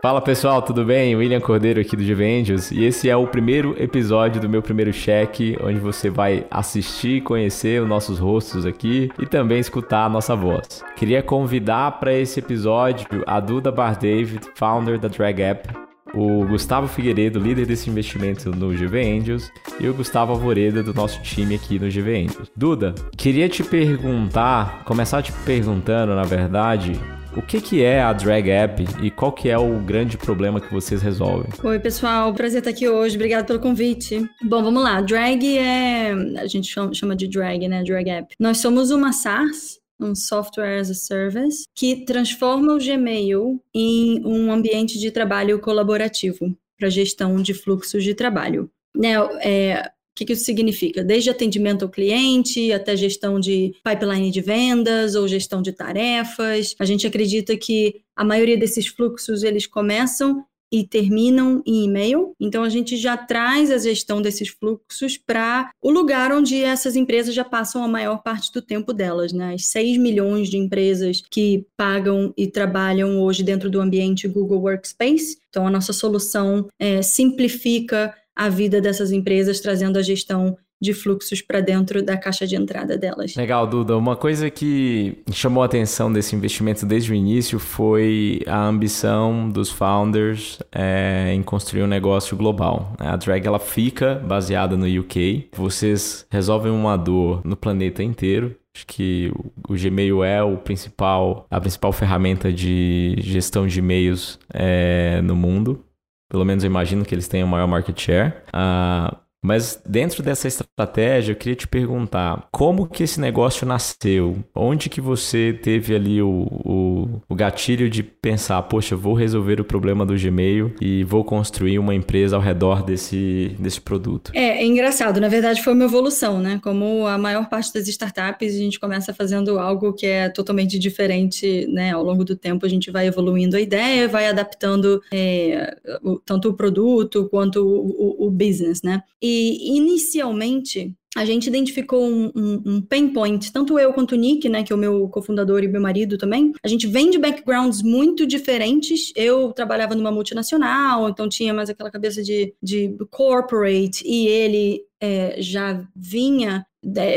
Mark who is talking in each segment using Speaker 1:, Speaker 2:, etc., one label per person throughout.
Speaker 1: Fala pessoal, tudo bem? William Cordeiro aqui do Givendios e esse é o primeiro episódio do meu primeiro cheque, onde você vai assistir conhecer os nossos rostos aqui e também escutar a nossa voz. Queria convidar para esse episódio a Duda Bar David, founder da Drag App, o Gustavo Figueiredo, líder desse investimento no GV Angels, e o Gustavo Alvoreda, do nosso time aqui no GV Angels. Duda, queria te perguntar, começar te perguntando, na verdade, o que, que é a Drag App e qual que é o grande problema que vocês resolvem?
Speaker 2: Oi, pessoal. Prazer estar aqui hoje. Obrigada pelo convite. Bom, vamos lá. Drag é... A gente chama de Drag, né? Drag App. Nós somos uma SaaS, um Software as a Service, que transforma o Gmail em um ambiente de trabalho colaborativo para gestão de fluxos de trabalho. Né, é, que, que isso significa? Desde atendimento ao cliente até gestão de pipeline de vendas ou gestão de tarefas. A gente acredita que a maioria desses fluxos eles começam e terminam em e-mail. Então a gente já traz a gestão desses fluxos para o lugar onde essas empresas já passam a maior parte do tempo delas, né? As 6 milhões de empresas que pagam e trabalham hoje dentro do ambiente Google Workspace. Então a nossa solução é, simplifica a vida dessas empresas, trazendo a gestão de fluxos para dentro da caixa de entrada delas.
Speaker 1: Legal, Duda. Uma coisa que chamou a atenção desse investimento desde o início foi a ambição dos founders é, em construir um negócio global. A Drag ela fica baseada no UK. Vocês resolvem uma dor no planeta inteiro. Acho que o Gmail é o principal, a principal ferramenta de gestão de e-mails é, no mundo. Pelo menos eu imagino que eles tenham maior market share. Uh, mas dentro dessa estratégia, eu queria te perguntar, como que esse negócio nasceu? Onde que você teve ali o, o, o, gatilho de pensar, poxa, vou resolver o problema do Gmail e vou construir uma empresa ao redor desse, desse produto?
Speaker 2: É, é engraçado, na verdade foi uma evolução, né? Como a maior parte das startups, a gente começa fazendo algo que é totalmente diferente, né? Ao longo do tempo a gente vai evoluindo a ideia, vai adaptando é, o, tanto o produto quanto o, o business, né? E inicialmente a gente identificou um, um, um, pain point, tanto eu quanto o Nick, né, que é o meu cofundador e meu marido também. A gente vem de backgrounds muito diferentes. Eu trabalhava numa multinacional, então tinha mais aquela cabeça de, de corporate, e ele é, já vinha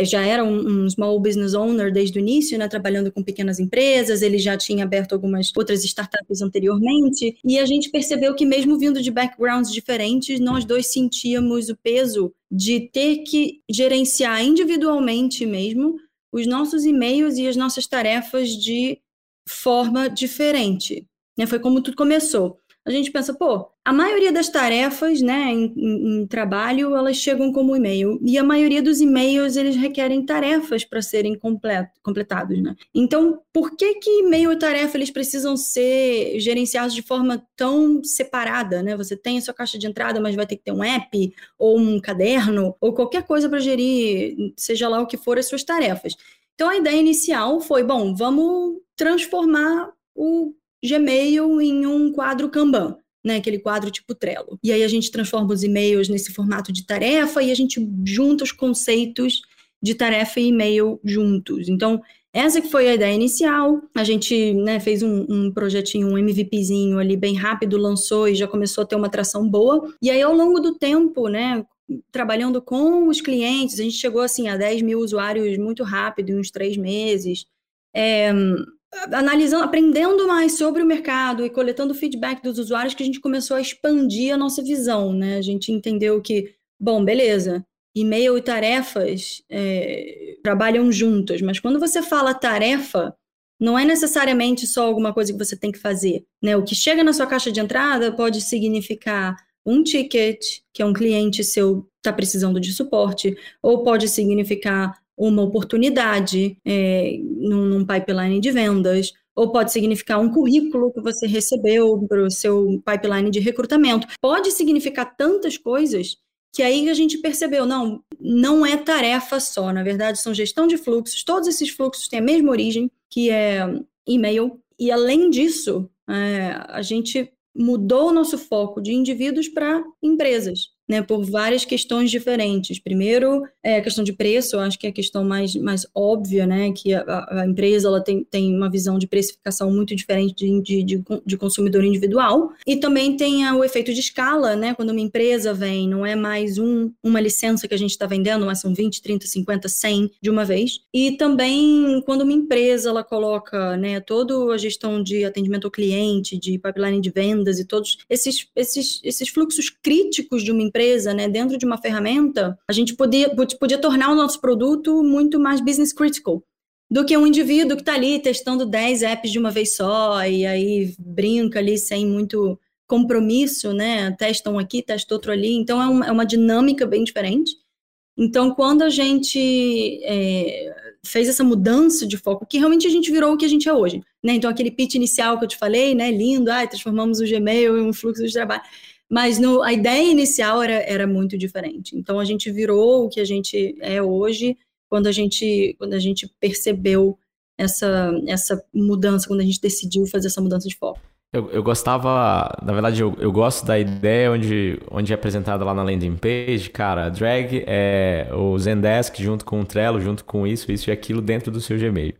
Speaker 2: já era um, um, small business owner desde o início, né, trabalhando com pequenas empresas, ele já tinha aberto algumas outras startups anteriormente, e a gente percebeu que mesmo vindo de backgrounds diferentes, nós dois sentíamos o peso de ter que gerenciar individualmente mesmo os nossos e-mails e as nossas tarefas de forma diferente. Né? Foi como tudo começou a gente pensa, pô, a maioria das tarefas, né, em, em, em trabalho, elas chegam como e-mail. E a maioria dos e-mails, eles requerem tarefas para serem completo, completados, né? Então, por que que e-mail e tarefa, eles precisam ser gerenciados de forma tão separada, né? Você tem a sua caixa de entrada, mas vai ter que ter um app, ou um caderno, ou qualquer coisa para gerir, seja lá o que for, as suas tarefas. Então, a ideia inicial foi, bom, vamos transformar o Gmail em um quadro Kanban. Né, aquele quadro tipo Trello. E aí a gente transforma os e-mails nesse formato de tarefa e a gente junta os conceitos de tarefa e e-mail juntos. Então, essa que foi a ideia inicial. A gente né, fez um, um, projetinho, um MVPzinho ali bem rápido, lançou e já começou a ter uma atração boa. E aí, ao longo do tempo, né, trabalhando com os clientes, a gente chegou assim a 10 mil usuários muito rápido, em uns três meses. É, analisando, aprendendo mais sobre o mercado e coletando feedback dos usuários que a gente começou a expandir a nossa visão, né? A gente entendeu que, bom, beleza, e-mail e tarefas é, trabalham juntas, mas quando você fala tarefa, não é necessariamente só alguma coisa que você tem que fazer, né? O que chega na sua caixa de entrada pode significar um ticket, que é um cliente seu está precisando de suporte, ou pode significar uma oportunidade é, num, num pipeline de vendas, ou pode significar um currículo que você recebeu para o seu pipeline de recrutamento. Pode significar tantas coisas que aí a gente percebeu, não, não é tarefa só, na verdade são gestão de fluxos, todos esses fluxos têm a mesma origem, que é e-mail, e além disso, é, a gente mudou o nosso foco de indivíduos para empresas. Né, por várias questões diferentes. Primeiro, é a questão de preço, eu acho que é a questão mais, mais óbvia, né, que a, a empresa ela tem, tem uma visão de precificação muito diferente de, de, de, de consumidor individual. E também tem o efeito de escala, né, quando uma empresa vem, não é mais um, uma licença que a gente está vendendo, mas são 20, 30, 50, 100 de uma vez. E também quando uma empresa ela coloca né, toda a gestão de atendimento ao cliente, de pipeline de vendas e todos esses, esses, esses fluxos críticos de uma empresa né, dentro de uma ferramenta, a gente podia, podia tornar o nosso produto muito mais business critical do que um indivíduo que está ali testando 10 apps de uma vez só e aí brinca ali sem muito compromisso, né? Testa um aqui, testa outro ali. Então é uma, é uma dinâmica bem diferente. Então, quando a gente é, fez essa mudança de foco, que realmente a gente virou o que a gente é hoje, né? Então, aquele pitch inicial que eu te falei, né? Lindo, ai, transformamos o Gmail em um fluxo de trabalho. Mas no, a ideia inicial era, era muito diferente. Então, a gente virou o que a gente é hoje quando a gente, quando a gente percebeu essa, essa mudança, quando a gente decidiu fazer essa mudança de foco.
Speaker 1: Eu, eu gostava, na verdade, eu, eu gosto da ideia onde, onde é apresentada lá na landing page, cara, drag é o Zendesk junto com o Trello, junto com isso, isso e aquilo dentro do seu Gmail.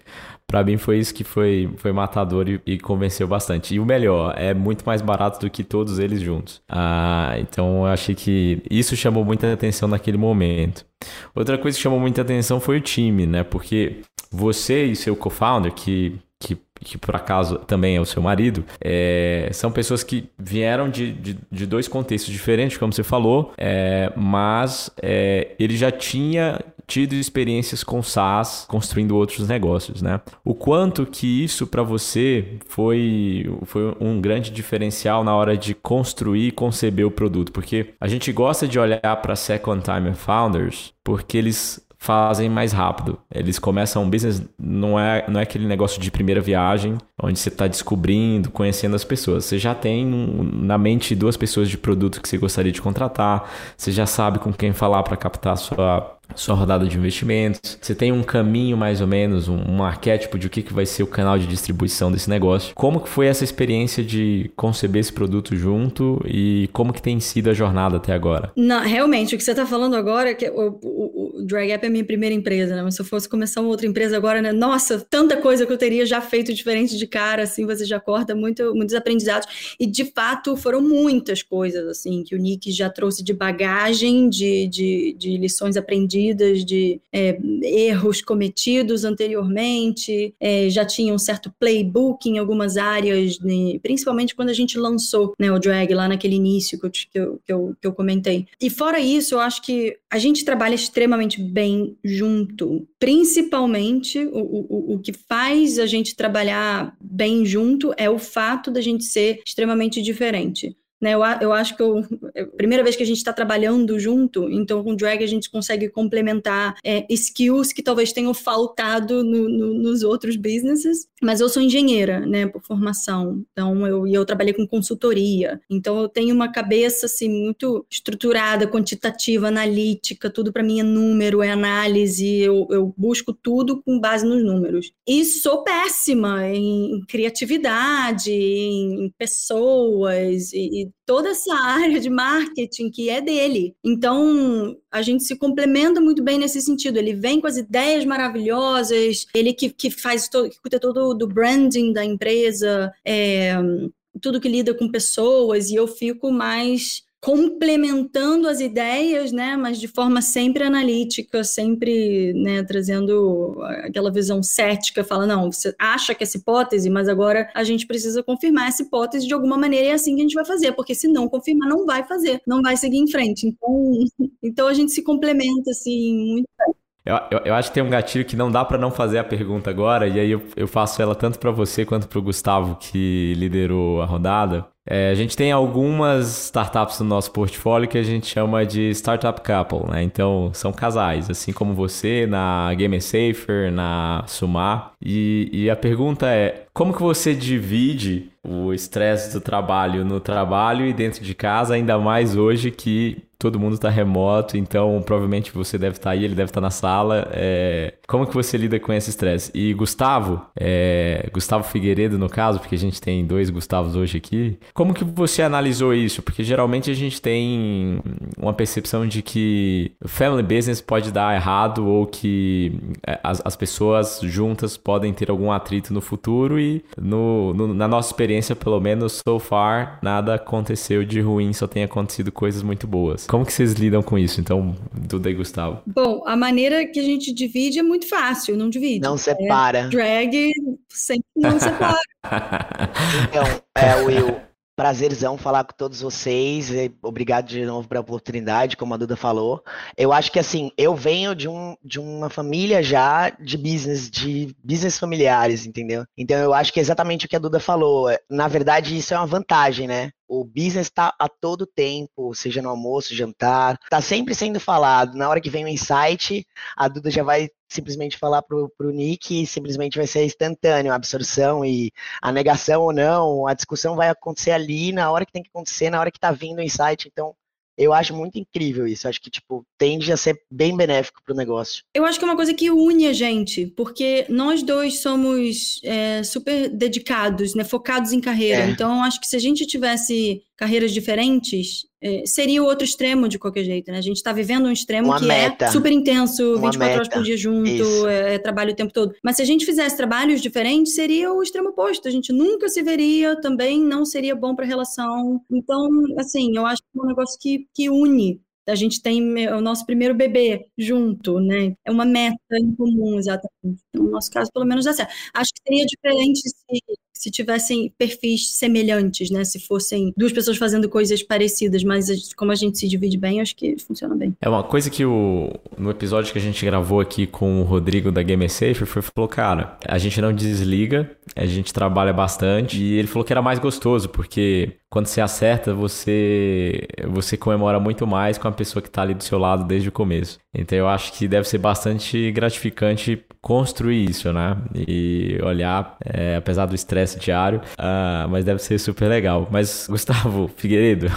Speaker 1: Para mim foi isso que foi, foi matador e, e, convenceu bastante. E o melhor, é muito mais barato do que todos eles juntos. Ah, então eu achei que isso chamou muita atenção naquele momento. Outra coisa que chamou muita atenção foi o time, né? Porque você e seu co-founder, que que, que por acaso também é o seu marido, é, são pessoas que vieram de, de, de, dois contextos diferentes, como você falou, é, mas é, ele já tinha tido experiências com SaaS, construindo outros negócios, né? O quanto que isso para você foi, foi um grande diferencial na hora de construir e conceber o produto, porque a gente gosta de olhar para second time founders porque eles fazem mais rápido. Eles começam um business, não é, não é aquele negócio de primeira viagem, onde você está descobrindo, conhecendo as pessoas. Você já tem na mente duas pessoas de produto que você gostaria de contratar, você já sabe com quem falar para captar sua sua rodada de investimentos, você tem um caminho mais ou menos, um, um, arquétipo de o que, que vai ser o canal de distribuição desse negócio. Como que foi essa experiência de conceber esse produto junto e como que tem sido a jornada até agora?
Speaker 2: Não, realmente, o que você está falando agora é que o, o, o Drag App é a minha primeira empresa, né? Mas se eu fosse começar uma outra empresa agora, né? Nossa, tanta coisa que eu teria já feito diferente de cara, assim, você já corta muito, muitos aprendizados. E, de fato, foram muitas coisas, assim, que o Nick já trouxe de bagagem, de, de, de lições aprendidas de é, erros cometidos anteriormente, é, já tinha um certo playbook em algumas áreas, né, principalmente quando a gente lançou né, o drag lá naquele início que eu, que, eu, que, eu, que eu comentei. E fora isso, eu acho que a gente trabalha extremamente bem junto, principalmente o, o, o que faz a gente trabalhar bem junto é o fato da gente ser extremamente diferente. Né, eu, eu acho que eu, é a primeira vez que a gente está trabalhando junto, então com drag a gente consegue complementar é, skills que talvez tenham faltado no, no, nos outros businesses. Mas eu sou engenheira, né, por formação. Então eu eu trabalhei com consultoria. Então eu tenho uma cabeça assim muito estruturada, quantitativa, analítica. Tudo para mim é número, é análise. Eu, eu busco tudo com base nos números. E sou péssima em criatividade, em pessoas e, e toda essa área de marketing que é dele. Então, a gente se complementa muito bem nesse sentido. Ele vem com as ideias maravilhosas, ele que, que faz todo, que cuida todo do branding da empresa, é, tudo que lida com pessoas, e eu fico mais complementando as ideias, né, mas de forma sempre analítica, sempre, né, trazendo aquela visão cética, fala, não, você acha que essa hipótese, mas agora a gente precisa confirmar essa hipótese de alguma maneira e é assim que a gente vai fazer, porque se não confirmar, não vai fazer, não vai seguir em frente. Então, então a gente se complementa, assim, muito bem.
Speaker 1: Eu, eu, eu, acho que tem um gatilho que não dá para não fazer a pergunta agora, e aí eu, eu faço ela tanto para você quanto para o Gustavo, que liderou a rodada. É, a gente tem algumas startups no nosso portfólio que a gente chama de Startup Couple, né? Então, são casais, assim como você na Game Safer, na Sumar. E, e a pergunta é, como que você divide o estresse do trabalho no trabalho e dentro de casa, ainda mais hoje que todo mundo está remoto, então provavelmente você deve estar tá aí, ele deve estar tá na sala. É... Como que você lida com esse estresse? E Gustavo, é... Gustavo Figueiredo no caso, porque a gente tem dois Gustavos hoje aqui, como que você analisou isso? Porque geralmente a gente tem uma percepção de que family business pode dar errado ou que é, as, as pessoas juntas podem ter algum atrito no futuro e no, no, na nossa experiência, pelo menos so far, nada aconteceu de ruim, só tem acontecido coisas muito boas. Como que vocês lidam com isso, então, Duda e Gustavo?
Speaker 2: Bom, a maneira que a gente divide é muito fácil, não divide.
Speaker 3: Não separa. É
Speaker 2: drag sempre não separa.
Speaker 3: então, é, Will, prazerzão falar com todos vocês. Obrigado de novo pela oportunidade, como a Duda falou. Eu acho que assim, eu venho de, um, de uma família já de business, de business familiares, entendeu? Então eu acho que é exatamente o que a Duda falou. Na verdade, isso é uma vantagem, né? O business está a todo tempo, seja no almoço, jantar, está sempre sendo falado. Na hora que vem o insight, a Duda já vai simplesmente falar pro, pro Nick e simplesmente vai ser instantâneo a absorção e a negação ou não, a discussão vai acontecer ali na hora que tem que acontecer, na hora que está vindo o insight. Então, eu acho muito incrível isso. Acho que, tipo, tende a ser bem benéfico para o negócio.
Speaker 2: Eu acho que é uma coisa que une a gente, porque nós dois somos é, super dedicados, né? Focados em carreira. É. Então, acho que se a gente tivesse carreiras diferentes, seria o outro extremo de qualquer jeito, né? A gente está vivendo um extremo Uma que é meta. é super intenso, Uma 24 meta. horas por dia junto, é, é, trabalho o tempo todo. Mas se a gente fizesse trabalhos diferentes, seria o extremo oposto. A gente nunca se veria, também não seria bom para a relação. Então, assim, eu acho que é um negócio que, que une a gente tem o nosso primeiro bebê junto, né? É uma meta em comum, exatamente. No nosso caso, pelo menos dá certo. Acho que seria diferente se, se tivessem perfis semelhantes, né? Se fossem duas pessoas fazendo coisas parecidas, mas como a gente se divide bem, acho que funciona bem.
Speaker 1: É uma coisa que o no episódio que a gente gravou aqui com o Rodrigo da Game Safe, foi falou, cara, a gente não desliga, a gente trabalha bastante e ele falou que era mais gostoso porque quando você acerta, você você comemora muito mais com a pessoa que está ali do seu lado desde o começo. Então eu acho que deve ser bastante gratificante construir isso, né? E olhar, é, apesar do estresse diário, uh, mas deve ser super legal. Mas, Gustavo Figueiredo,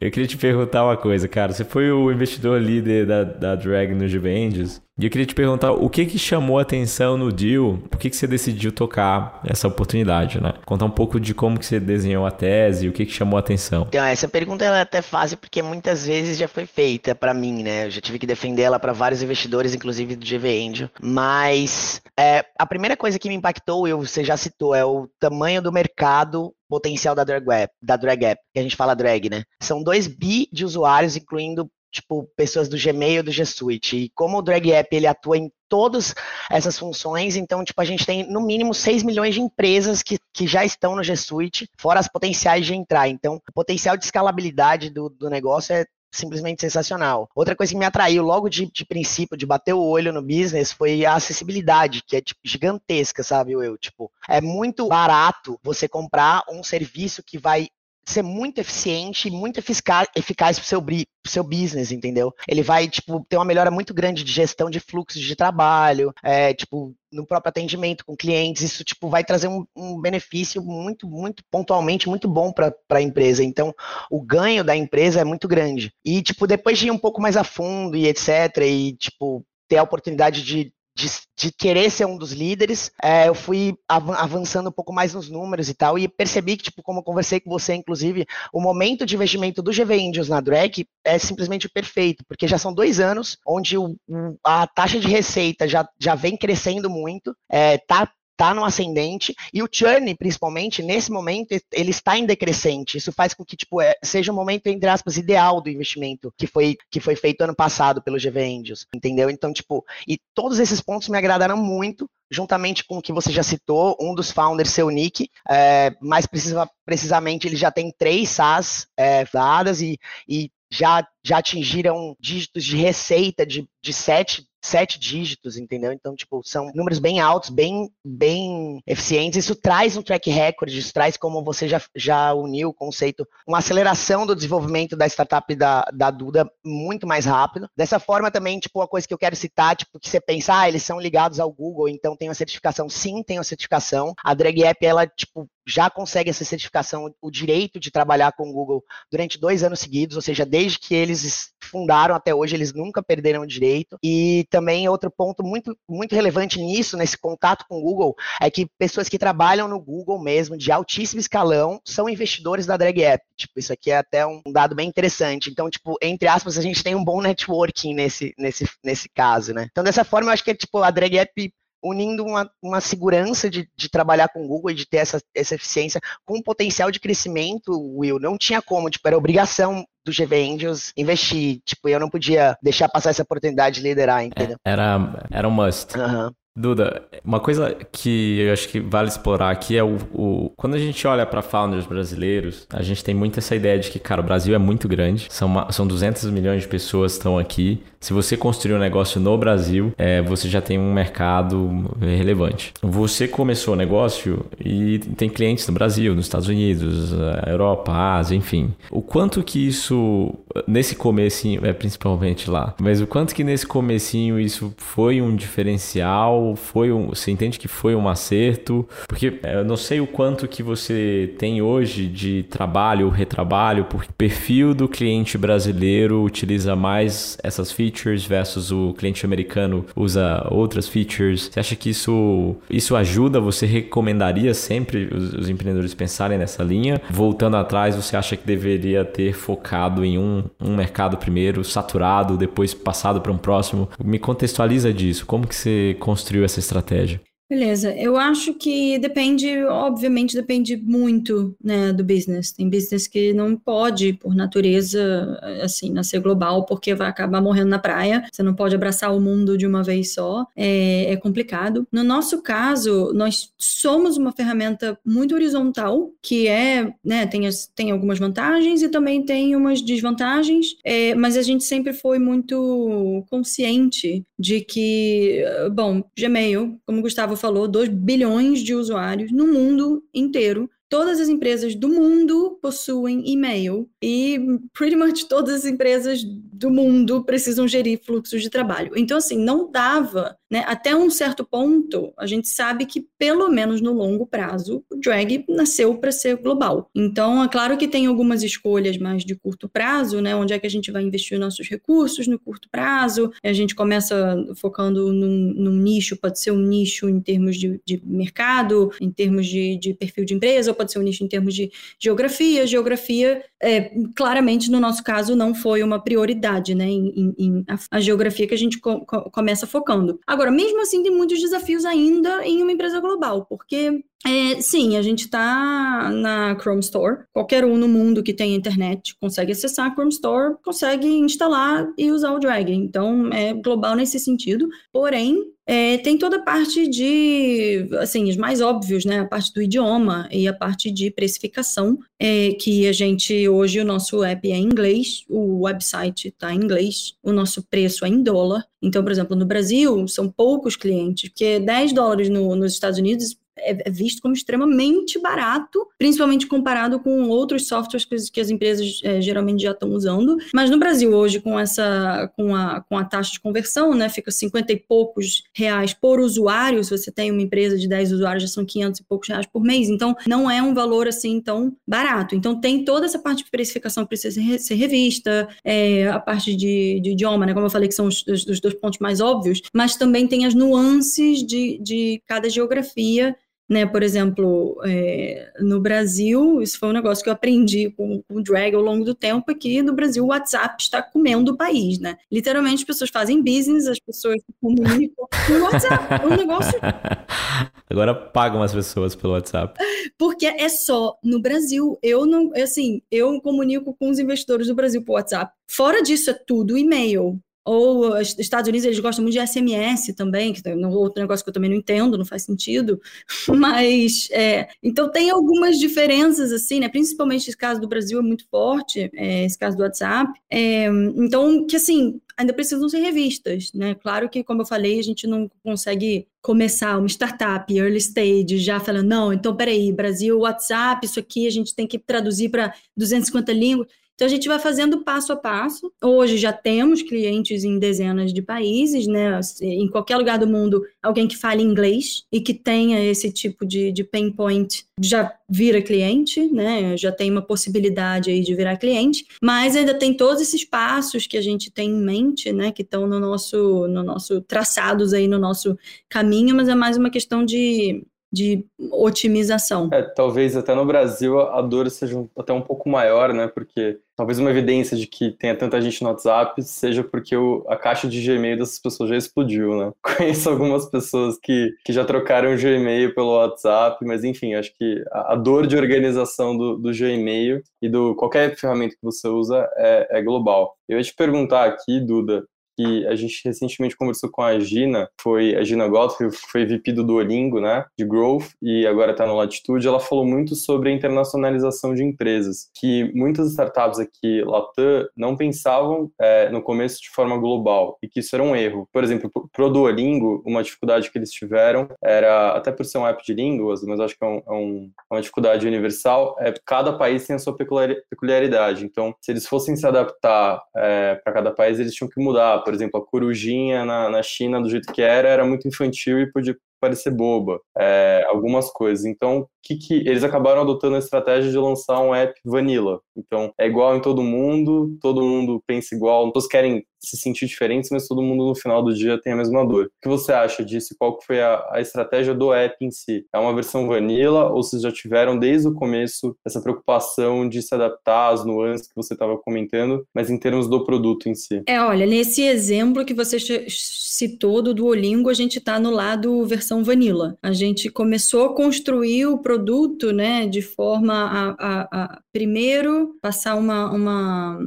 Speaker 1: eu queria te perguntar uma coisa, cara. Você foi o investidor líder da, da Drag no Juventus. E eu queria te perguntar o que que chamou a atenção no deal, por que que você decidiu tocar essa oportunidade, né? Contar um pouco de como que você desenhou a tese, o que que chamou a atenção.
Speaker 3: Então, essa pergunta é até fácil porque muitas vezes já foi feita para mim, né? Eu já tive que defender ela para vários investidores, inclusive do GV Angel. Mas é, a primeira coisa que me impactou, eu, você já citou, é o tamanho do mercado potencial da Drag App, da Drag App, que a gente fala drag, né? São 2 bi de usuários, incluindo tipo, pessoas do Gmail, do G Suite. E como o Drag App ele atua em todas essas funções, então, tipo, a gente tem no mínimo 6 milhões de empresas que, que já estão no G Suite, fora as potenciais de entrar. Então, o potencial de escalabilidade do, do negócio é simplesmente sensacional. Outra coisa que me atraiu logo de, de, princípio, de bater o olho no business, foi a acessibilidade, que é tipo, gigantesca, sabe, eu? Tipo, é muito barato você comprar um serviço que vai ser muito eficiente e muito eficaz, eficaz para o seu, seu business, entendeu? Ele vai, tipo, ter uma melhora muito grande de gestão de fluxos de trabalho, é, tipo, no próprio atendimento com clientes, isso, tipo, vai trazer um, um benefício muito, muito pontualmente, muito bom para a empresa. Então, o ganho da empresa é muito grande. E, tipo, depois de ir um pouco mais a fundo e etc, e, tipo, ter a oportunidade de de, de, querer ser um dos líderes, é, eu fui avançando um pouco mais nos números e tal, e percebi que, tipo, como eu conversei com você, inclusive, o momento de investimento do GV Indios na Drag é simplesmente perfeito, porque já são dois anos onde o, a taxa de receita já, já vem crescendo muito, é, tá está no ascendente e o churn, principalmente, nesse momento, ele está em decrescente. Isso faz com que tipo, é, seja um momento, entre aspas, ideal do investimento que foi, que foi feito ano passado pelo GV Angels, entendeu? Então, tipo, e todos esses pontos me agradaram muito, juntamente com o que você já citou, um dos founders, seu Nick, é, mais precisa, precisamente ele já tem três SaaS é, dadas e, e já, já atingiram dígitos de receita de, de sete sete dígitos, entendeu? Então, tipo, são números bem altos, bem, bem eficientes. Isso traz um track record, isso traz, como você já, já uniu o conceito, uma aceleração do desenvolvimento da startup da, da Duda muito mais rápido. Dessa forma também, tipo, uma coisa que eu quero citar, tipo, que você pensa, ah, eles são ligados ao Google, então tem uma certificação. Sim, tem uma certificação. A Drag App, ela, tipo, já consegue essa certificação, o direito de trabalhar com o Google durante dois anos seguidos, ou seja, desde que eles fundaram até hoje, eles nunca perderam o direito. E também outro ponto muito, muito relevante nisso, nesse contato com o Google, é que pessoas que trabalham no Google mesmo, de altíssimo escalão, são investidores da Drag App. Tipo, isso aqui é até um dado bem interessante. Então, tipo, entre aspas, a gente tem um bom networking nesse, nesse, nesse caso, né? Então, dessa forma, eu acho que, tipo, a Drag App unindo uma, uma segurança de, de trabalhar com o Google e de ter essa, essa eficiência com um potencial de crescimento, Will, não tinha como, tipo, era obrigação do GV Angels investir, tipo, eu não podia deixar passar essa oportunidade de liderar, entendeu?
Speaker 1: É, era, era um must.
Speaker 3: Uhum.
Speaker 1: Duda, uma coisa que eu acho que vale explorar aqui é o, o quando a gente olha para founders brasileiros, a gente tem muito essa ideia de que, cara, o Brasil é muito grande, são, uma, são 200 milhões de pessoas que estão aqui. Se você construir um negócio no Brasil, é, você já tem um mercado relevante. Você começou o negócio e tem clientes no Brasil, nos Estados Unidos, Europa, Ásia, enfim. O quanto que isso, nesse comecinho, é principalmente lá, mas o quanto que nesse comecinho isso foi um diferencial foi um, você entende que foi um acerto? Porque é, eu não sei o quanto que você tem hoje de trabalho ou retrabalho, porque o perfil do cliente brasileiro utiliza mais essas features versus o cliente americano usa outras features. Você acha que isso, isso ajuda? Você recomendaria sempre os, os empreendedores pensarem nessa linha? Voltando atrás, você acha que deveria ter focado em um, um mercado primeiro, saturado, depois passado para um próximo? Me contextualiza disso. Como que você construiu construiu essa estratégia?
Speaker 2: Beleza, eu acho que depende, obviamente depende muito, né, do business. Tem business que não pode, por natureza, assim, nascer global, porque vai acabar morrendo na praia. Você não pode abraçar o mundo de uma vez só. É, é complicado. No nosso caso, nós somos uma ferramenta muito horizontal, que é, né, tem, as, tem algumas vantagens e também tem umas desvantagens, é, mas a gente sempre foi muito consciente de que, bom, Gmail, como o Gustavo falou, 2 bilhões de usuários no mundo inteiro Todas as empresas do mundo possuem e-mail e pretty much todas as empresas do mundo precisam gerir fluxos de trabalho. Então, assim, não dava, né? Até um certo ponto, a gente sabe que, pelo menos no longo prazo, o drag nasceu para ser global. Então, é claro que tem algumas escolhas mais de curto prazo, né? Onde é que a gente vai investir nossos recursos no curto prazo? A gente começa focando num, num nicho, pode ser um nicho em termos de, de mercado, em termos de, de perfil de empresa, pode ser um nicho em termos de geografia. Geografia, é, claramente, no nosso caso, não foi uma prioridade, né? Em, em, a, geografia que a gente co começa focando. Agora, mesmo assim, tem muitos desafios ainda em uma empresa global, porque é, sim, a gente está na Chrome Store. Qualquer um no mundo que tem internet consegue acessar a Chrome Store, consegue instalar e usar o Dragon. Então, é global nesse sentido. Porém, é, tem toda a parte de, assim, os mais óbvios, né? A parte do idioma e a parte de precificação, é, que a gente, hoje, o nosso app é em inglês, o website está em inglês, o nosso preço é em dólar. Então, por exemplo, no Brasil, são poucos clientes, porque 10 dólares no, nos Estados Unidos é, visto como extremamente barato, principalmente comparado com outros softwares que, as empresas é, geralmente já estão usando. Mas no Brasil hoje, com essa, com a, com a taxa de conversão, né, fica 50 e poucos reais por usuário. Se você tem uma empresa de 10 usuários, já são 500 e poucos reais por mês. Então, não é um valor assim tão barato. Então, tem toda essa parte de precificação que precisa ser revista, é, a parte de, de, idioma, né, como eu falei, que são os, os, os dois pontos mais óbvios, mas também tem as nuances de, de cada geografia né, por exemplo, é, no Brasil, isso foi um negócio que eu aprendi com, com o drag ao longo do tempo, aqui no Brasil o WhatsApp está comendo o país, né? Literalmente as pessoas fazem business, as pessoas se comunicam no WhatsApp, é um negócio...
Speaker 1: Agora pagam as pessoas pelo WhatsApp.
Speaker 2: Porque é só no Brasil, eu não, assim, eu comunico com os investidores do Brasil por WhatsApp. Fora disso, é tudo e-mail. Ou os Estados Unidos, eles gostam muito de SMS também, que é outro negócio que eu também não entendo, não faz sentido. Mas, é, então tem algumas diferenças, assim, né? Principalmente esse caso do Brasil é muito forte, é, esse caso do WhatsApp. É, então, que assim, ainda precisam ser revistas, né? Claro que, como eu falei, a gente não consegue começar uma startup, early stage, já falando, não, então peraí, Brasil, WhatsApp, isso aqui a gente tem que traduzir para 250 línguas Então a gente vai fazendo passo a passo. Hoje já temos clientes em dezenas de países, né? Em qualquer lugar do mundo, alguém que fale inglês e que tenha esse tipo de, de pain point já vira cliente, né? Já tem uma possibilidade aí de virar cliente, mas ainda tem todos esses passos que a gente tem em mente, né? Que estão no nosso, no nosso traçados aí no nosso caminho, mas é mais uma questão de de otimização.
Speaker 4: É, talvez até no Brasil a dor seja até um pouco maior, né? Porque talvez uma evidência de que tenha tanta gente no WhatsApp seja porque o, a caixa de Gmail dessas pessoas já explodiu, né? Conheço algumas pessoas que, que já trocaram o Gmail pelo WhatsApp, mas enfim, acho que a, a dor de organização do, do Gmail e do qualquer ferramenta que você usa é, é global. Eu ia te perguntar aqui, Duda, que a gente recentemente conversou com a Gina, foi a Gina Gottfried, foi VP do Duolingo, né, de Growth, e agora está no Latitude, ela falou muito sobre a internacionalização de empresas, que muitas startups aqui, Latam, não pensavam é, no começo de forma global, e que isso era um erro. Por exemplo, para o Duolingo, uma dificuldade que eles tiveram era, até por ser um app de línguas, mas acho que é, um, é um, uma dificuldade universal, é cada país tem a sua peculiaridade. Então, se eles fossem se adaptar é, para cada país, eles tinham que mudar por exemplo, a corujinha na, na China, do jeito que era, era muito infantil e podia parecer boba, é, algumas coisas. Então, que, que eles acabaram adotando a estratégia de lançar um app vanilla. Então, é igual em todo mundo, todo mundo pensa igual, todos querem se sentir diferentes, mas todo mundo no final do dia tem a mesma dor. O que você acha disso? Qual foi a, a estratégia do app em si? É uma versão vanilla ou vocês já tiveram desde o começo essa preocupação de se adaptar às nuances que você estava comentando, mas em termos do produto em si?
Speaker 2: É, olha, nesse exemplo que você citou do Duolingo, a gente está no lado versão vanilla. A gente começou a construir o produto, né, de forma a, a, a primeiro passar uma, uma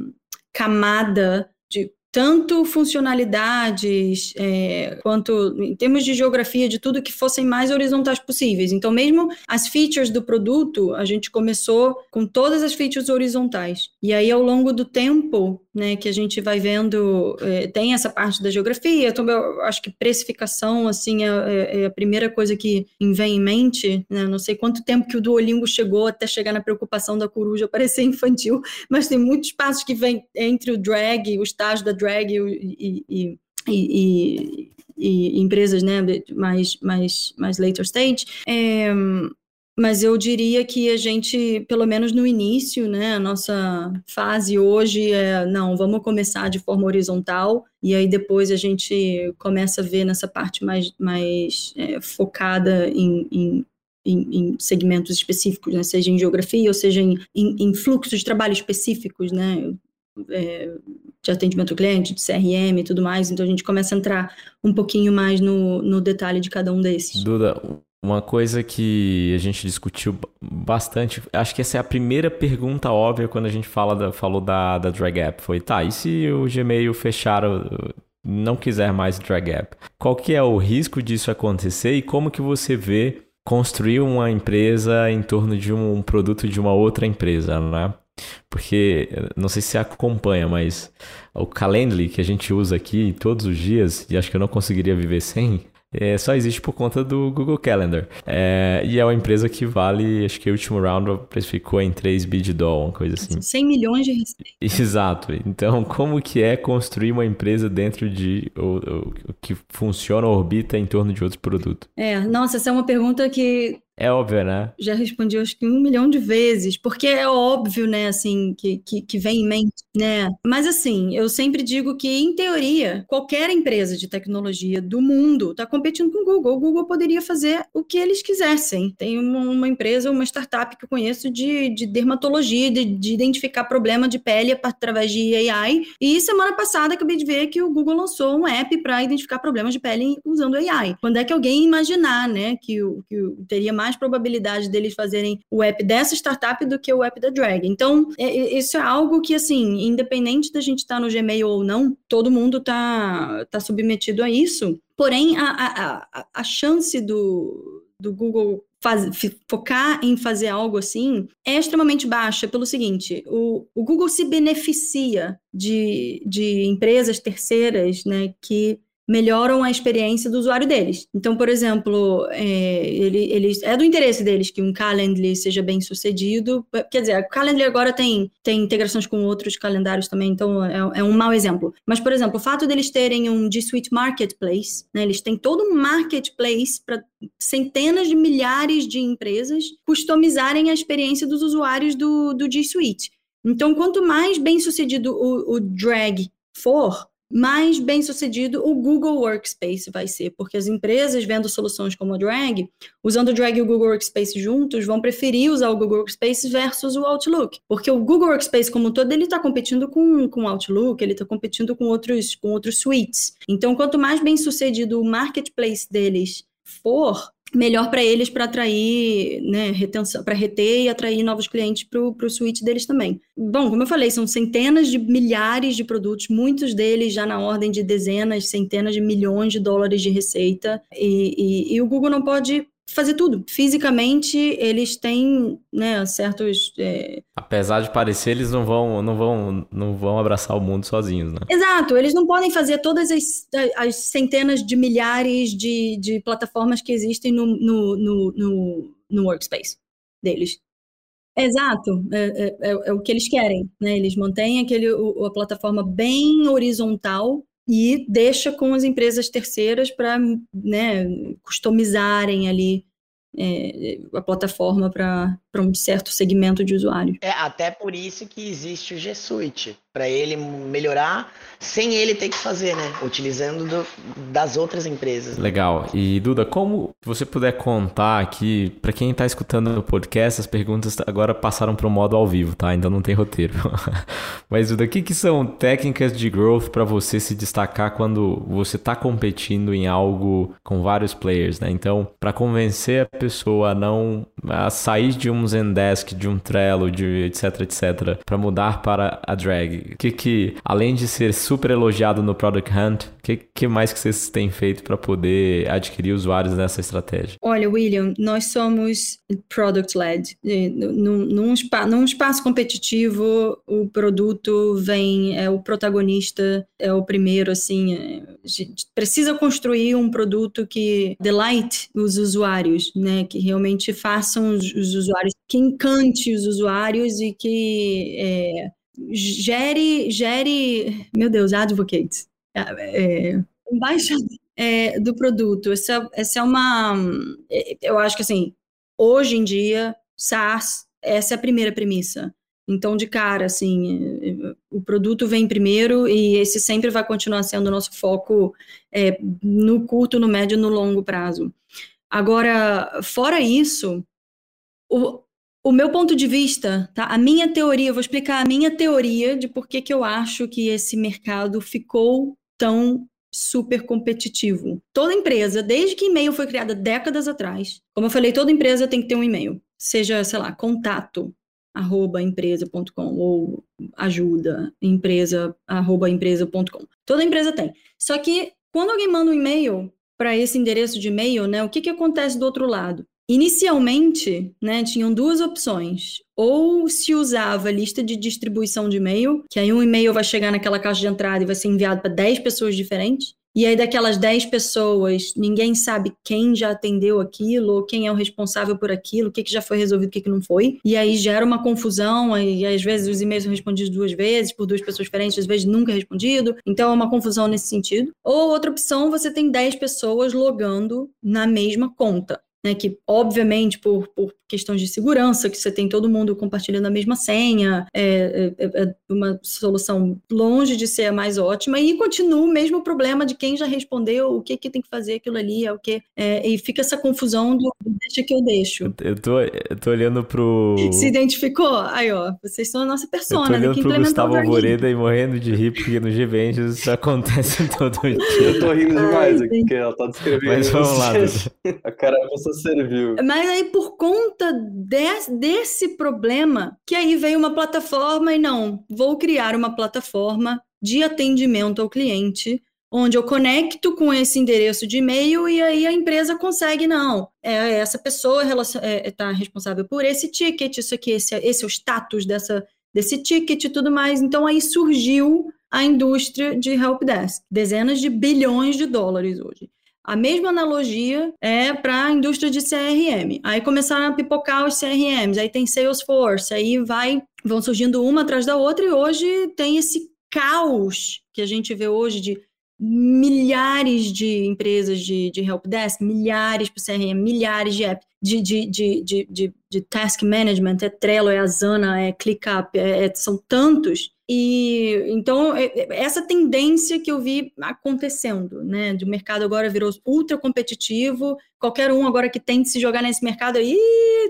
Speaker 2: camada tanto funcionalidades é, quanto em termos de geografia de tudo que fossem mais horizontais possíveis. Então, mesmo as features do produto, a gente começou com todas as features horizontais. E aí, ao longo do tempo, né, que a gente vai vendo, é, tem essa parte da geografia, então eu acho que precificação, assim, é, é, é a primeira coisa que vem em mente, né, não sei quanto tempo que o Duolingo chegou até chegar na preocupação da coruja parecer infantil, mas tem muitos passos que vêm entre o drag, o estágio da drag e, e, e, e empresas né, mais, mais, mais later stage, é, mas eu diria que a gente, pelo menos no início, né, a nossa fase hoje é, não, vamos começar de forma horizontal, e aí depois a gente começa a ver nessa parte mais, mais é, focada em, em em, em, segmentos específicos, né? seja em geografia ou seja em, em, em fluxos de trabalho específicos, né? É, de atendimento ao cliente, de CRM e tudo mais, então a gente começa a entrar um pouquinho mais no, no detalhe de cada um desses.
Speaker 1: Duda, uma coisa que a gente discutiu bastante, acho que essa é a primeira pergunta óbvia quando a gente fala da, falou da, da Drag App, foi, tá, e se o Gmail fechar, não quiser mais Drag App? Qual que é o risco disso acontecer e como que você vê construir uma empresa em torno de um produto de uma outra empresa, né? Porque, não sei se você acompanha, mas o Calendly que a gente usa aqui todos os dias, e acho que eu não conseguiria viver sem, é, só existe por conta do Google Calendar. É, e é uma empresa que vale, acho que o último round precificou em 3 bi de dólar, uma coisa assim.
Speaker 2: 100 milhões de receitas.
Speaker 1: Exato. Então, como que é construir uma empresa dentro de o, o que funciona, orbita em torno de outro produto?
Speaker 2: É, nossa, essa é uma pergunta que
Speaker 1: é óbvio, né?
Speaker 2: Já respondi acho que um milhão de vezes, porque é óbvio, né, assim, que, que, que, vem em mente, né? Mas assim, eu sempre digo que, em teoria, qualquer empresa de tecnologia do mundo está competindo com o Google. O Google poderia fazer o que eles quisessem. Tem uma, uma empresa, uma startup que eu conheço de, de dermatologia, de, de identificar problema de pele através de AI. E semana passada acabei de ver que o Google lançou um app para identificar problemas de pele usando AI. Quando é que alguém imaginar, né, que, que teria mais mais probabilidade deles fazerem o app dessa startup do que o app da Drag. Então, é, é, isso é algo que, assim, independente da gente estar tá no Gmail ou não, todo mundo está tá submetido a isso. Porém, a, a, a chance do, do Google Faz, focar em fazer algo assim é extremamente baixa pelo seguinte: o, o Google se beneficia de, de empresas terceiras né, que melhoram a experiência do usuário deles. Então, por exemplo, é, ele, eles, é do interesse deles que um Calendly seja bem sucedido. Quer dizer, o Calendly agora tem, tem integrações com outros calendários também, então é, é um mau exemplo. Mas, por exemplo, o fato deles terem um G Suite Marketplace, né, eles têm todo um marketplace para centenas de milhares de empresas customizarem a experiência dos usuários do, do G Suite. Então, quanto mais bem sucedido o, o drag for, mais bem sucedido o Google Workspace vai ser, porque as empresas vendo soluções como a Drag, usando o Drag e o Google Workspace juntos, vão preferir usar o Google Workspace versus o Outlook, porque o Google Workspace como um todo ele está competindo com, com o Outlook, ele está competindo com outros com outros suites. Então, quanto mais bem sucedido o marketplace deles for, melhor para eles para atrair, né, retenção, para reter e atrair novos clientes para o suíte deles também. Bom, como eu falei, são centenas de milhares de produtos, muitos deles já na ordem de dezenas, centenas de milhões de dólares de receita, e, e, e o Google não pode fazer tudo. Fisicamente, eles têm né, certos. É...
Speaker 1: Apesar de parecer, eles não vão, não vão, não vão abraçar o mundo sozinhos, né?
Speaker 2: Exato, eles não podem fazer todas as, as centenas de milhares de, de plataformas que existem no, no, no, no, no workspace deles. Exato, é, é, é, é, o que eles querem, né? Eles mantêm aquele, o, a plataforma bem horizontal e deixa com as empresas terceiras para né, customizarem ali é, a plataforma para um certo segmento de usuários.
Speaker 3: É até por isso que existe o G Suite, para ele melhorar sem ele ter que fazer, né? Utilizando do, das outras empresas.
Speaker 1: Legal. E Duda, como você puder contar aqui, para quem está escutando no podcast, as perguntas agora passaram para o modo ao vivo, tá? Ainda não tem roteiro. Mas Duda, o que, que são técnicas de growth para você se destacar quando você está competindo em algo com vários players, né? Então, para convencer a pessoa a não a sair de um Zendesk, de um Trello, de etc, etc, para mudar para a drag, que que, além de ser super elogiado no Product Hunt, o que, que mais que vocês têm feito para poder adquirir usuários nessa estratégia?
Speaker 2: Olha, William, nós somos product-led. Num, num, num espaço competitivo, o produto vem, é o protagonista, é o primeiro, assim, é, precisa construir um produto que delight os usuários, né? Que realmente façam os, os usuários, que encante os usuários e que é, gere, gere, meu Deus, advocates, é, embaixador é, do produto. Essa, essa é uma, é, eu acho que assim, hoje em dia, SaaS, essa é a primeira premissa. Então, de cara, assim, o produto vem primeiro e esse sempre vai continuar sendo o nosso foco é, no curto, no médio no longo prazo. Agora, fora isso, o, o meu ponto de vista, tá? A minha teoria, eu vou explicar a minha teoria de por que, que eu acho que esse mercado ficou tão super competitivo. Toda empresa, desde que e-mail foi criada décadas atrás, como eu falei, toda empresa tem que ter um e-mail. Seja, sei lá, contato arroba empresa.com ou ajuda empresa arroba empresa.com. Toda empresa tem. Só que quando alguém manda um e-mail para esse endereço de e-mail, né, o que, que acontece do outro lado? Inicialmente, né, tinham duas opções. Ou se usava lista de distribuição de e-mail, que aí um e-mail vai chegar naquela caixa de entrada e vai ser enviado para 10 pessoas diferentes. E aí, daquelas 10 pessoas, ninguém sabe quem já atendeu aquilo, ou quem é o responsável por aquilo, o que, que já foi resolvido, o que, que não foi. E aí gera uma confusão, e às vezes os e-mails são respondidos duas vezes, por duas pessoas diferentes, às vezes nunca é respondido. Então é uma confusão nesse sentido. Ou outra opção, você tem 10 pessoas logando na mesma conta né, que obviamente por, por questões de segurança, que você tem todo mundo compartilhando a mesma senha, é, é, é, uma solução longe de ser a mais ótima, e continua o mesmo problema de quem já respondeu, o que, que tem que fazer aquilo ali, é o que, é, e fica essa confusão do deixa que eu deixo.
Speaker 1: Eu tô, eu tô olhando pro...
Speaker 2: Se identificou? Aí, ó, vocês são a nossa persona,
Speaker 1: eu tô olhando né, pro Gustavo Alvoreda e morrendo de rir, porque no Gventus isso acontece todo dia.
Speaker 4: Eu tô rindo demais aqui, porque ela tá descrevendo.
Speaker 1: Mas vamos lá.
Speaker 4: a cara serviu.
Speaker 2: Mas aí, por conta de, desse problema, que aí veio uma plataforma e não, vou criar uma plataforma de atendimento ao cliente, onde eu conecto com esse endereço de e-mail e aí a empresa consegue, não, é, essa pessoa está é, tá responsável por esse ticket, isso aqui, esse, esse é o status dessa, desse ticket e tudo mais. Então aí surgiu a indústria de helpdesk. Dezenas de bilhões de dólares hoje. A mesma analogia é para a indústria de CRM. Aí começaram a pipocar os CRMs, aí tem Salesforce, aí vai, vão surgindo uma atrás da outra, e hoje tem esse caos que a gente vê hoje de milhares de empresas de, de helpdesk, milhares para CRM, milhares de apps, de, de, de, de, de, de, task management, é Trello, é Asana, é ClickUp, é, é, são tantos. E então é, é, essa tendência que eu vi acontecendo, né? De o mercado agora virou ultra competitivo, qualquer um agora que tente se jogar nesse mercado aí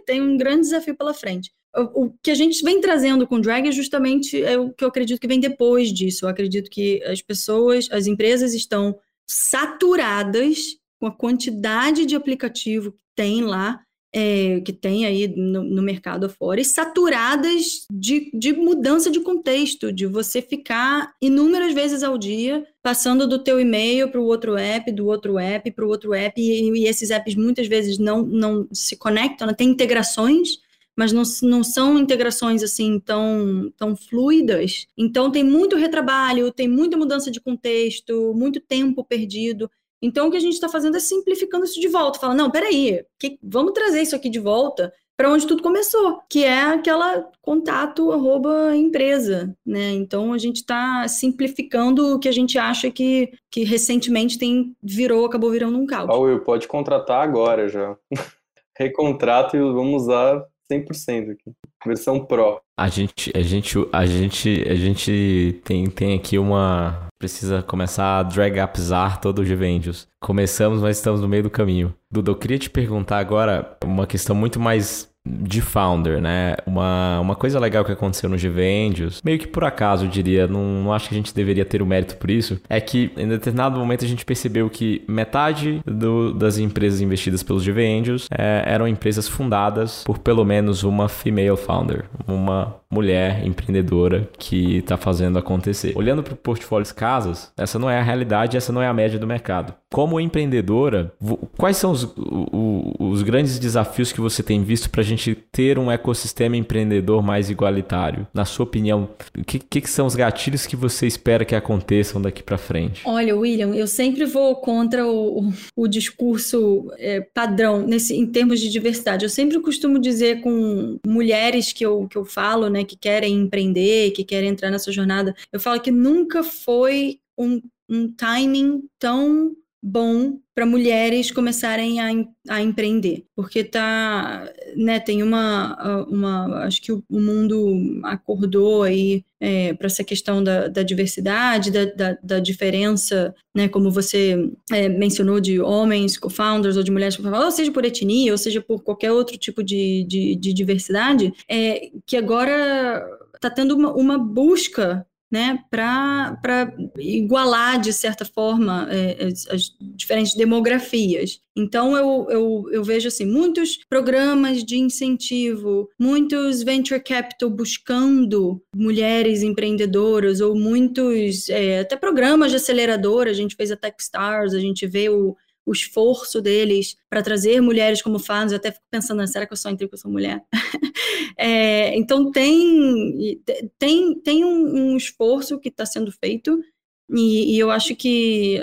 Speaker 2: tem um grande desafio pela frente o que a gente vem trazendo com drag é justamente é o que eu acredito que vem depois disso. Eu acredito que as pessoas, as empresas estão saturadas com a quantidade de aplicativo que tem lá, é, que tem aí no, no, mercado afora, e saturadas de, de mudança de contexto, de você ficar inúmeras vezes ao dia passando do teu e-mail para o outro app, do outro app para o outro app, e, e, esses apps muitas vezes não, não se conectam, né? tem integrações mas não, não são integrações assim tão, tão fluidas. Então tem muito retrabalho, tem muita mudança de contexto, muito tempo perdido. Então o que a gente está fazendo é simplificando isso de volta. Fala, não, peraí, que, vamos trazer isso aqui de volta para onde tudo começou, que é aquela contato arroba empresa, né? Então a gente está simplificando o que a gente acha que, que recentemente tem virou, acabou virando um caos.
Speaker 4: Will, pode contratar agora já. Recontrato e vamos usar 100% aqui. Versão Pro.
Speaker 1: A gente, a gente, a gente, a gente tem, tem aqui uma. Precisa começar a drag upzar todo o Gvendios. Começamos, mas estamos no meio do caminho. Duda, eu queria te perguntar agora uma questão muito mais de founder, né? Uma, uma coisa legal que aconteceu no Givendios, meio que por acaso, eu diria, não, não acho que a gente deveria ter o mérito por isso, é que em determinado momento a gente percebeu que metade do, das empresas investidas pelos Givendios é, eram empresas fundadas por pelo menos uma female founder, uma mulher empreendedora que está fazendo acontecer. Olhando para o portfólio Casas, essa não é a realidade, essa não é a média do mercado. Como empreendedora, quais são os, os, os grandes desafios que você tem visto para gente ter um ecossistema empreendedor mais igualitário? Na sua opinião, o que, que, são os gatilhos que você espera que aconteçam daqui para frente?
Speaker 2: Olha, William, eu sempre vou contra o, o discurso é, padrão nesse, em termos de diversidade. Eu sempre costumo dizer com mulheres que eu, que eu falo, né? que querem empreender, que querem entrar nessa jornada, eu falo que nunca foi um, um timing tão bom para mulheres começarem a, a empreender, porque tá, né, tem uma, uma acho que o, mundo acordou aí é, para essa questão da, da diversidade, da, da, da, diferença, né, como você é, mencionou, de homens co-founders ou de mulheres co-founders, ou seja por etnia, ou seja por qualquer outro tipo de, de, de diversidade, é, que agora está tendo uma, uma busca né, para igualar, de certa forma, é, as, as, diferentes demografias. Então, eu, eu, eu vejo assim, muitos programas de incentivo, muitos venture capital buscando mulheres empreendedoras, ou muitos, é, até programas de aceleradora, a gente fez a Techstars, a gente vê o o esforço deles para trazer mulheres como fãs, eu até fico pensando, será que eu só entrei porque eu sou mulher? é, então tem, tem, tem um, um esforço que está sendo feito e, e, eu acho que